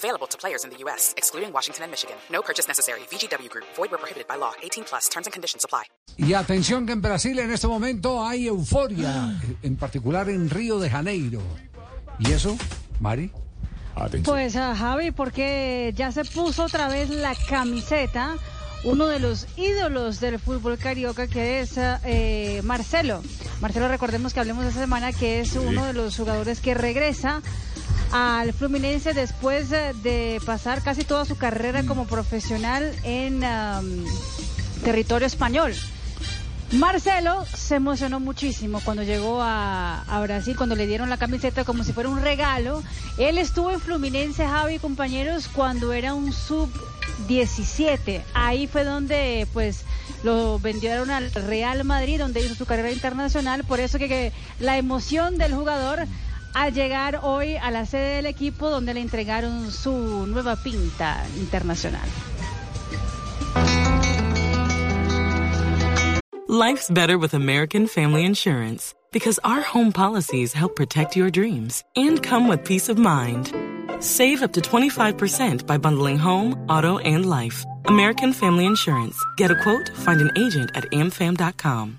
Available to players in the U.S., excluding Washington and Michigan. No purchase necessary. VGW Group. Void where prohibited by law. 18 plus. Terms and conditions apply. Y atención que en Brasil en este momento hay euforia, en particular en Río de Janeiro. ¿Y eso, Mari? Pues a Javi, porque ya se puso otra vez la camiseta uno de los ídolos del fútbol carioca que es eh, Marcelo. Marcelo, recordemos que hablemos esta semana que es uno de los jugadores que regresa al Fluminense después de pasar casi toda su carrera como profesional en territorio español. Marcelo se emocionó muchísimo cuando llegó a, Brasil, cuando le dieron la camiseta como si fuera un regalo. Él estuvo en Fluminense, Javi, compañeros, cuando era un sub 17. Ahí fue donde pues lo vendieron al Real Madrid, donde hizo su carrera internacional. Por eso que, la emoción del jugador al llegar hoy a la sede del equipo, donde le entregaron su nueva pinta internacional. Life's better with American Family Insurance because our home policies help protect your dreams and come with peace of mind. Save up to 25% by bundling home, auto, and life. American Family Insurance. Get a quote, find an agent at amfam.com.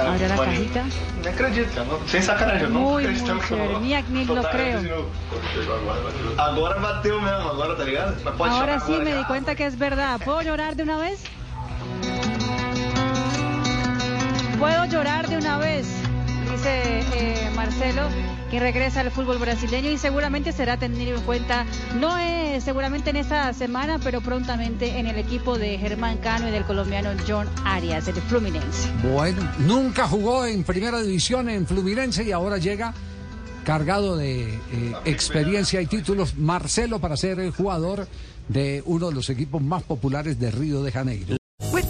Abre la cajita. Não, sem sacanagem, eu não que eu lo creo. Agora bateu mesmo, agora tá ligado? Mas pode Ahora sí agora, me di cuenta que es verdad. ¿Puedo llorar de una vez? Puedo llorar de una vez, dice eh, Marcelo, que regresa al fútbol brasileño y seguramente será tenido en cuenta, no es seguramente en esta semana, pero prontamente en el equipo de Germán Cano y del colombiano John Arias, del Fluminense. Bueno, nunca jugó en primera división en Fluminense y ahora llega cargado de eh, experiencia y títulos Marcelo para ser el jugador de uno de los equipos más populares de Río de Janeiro.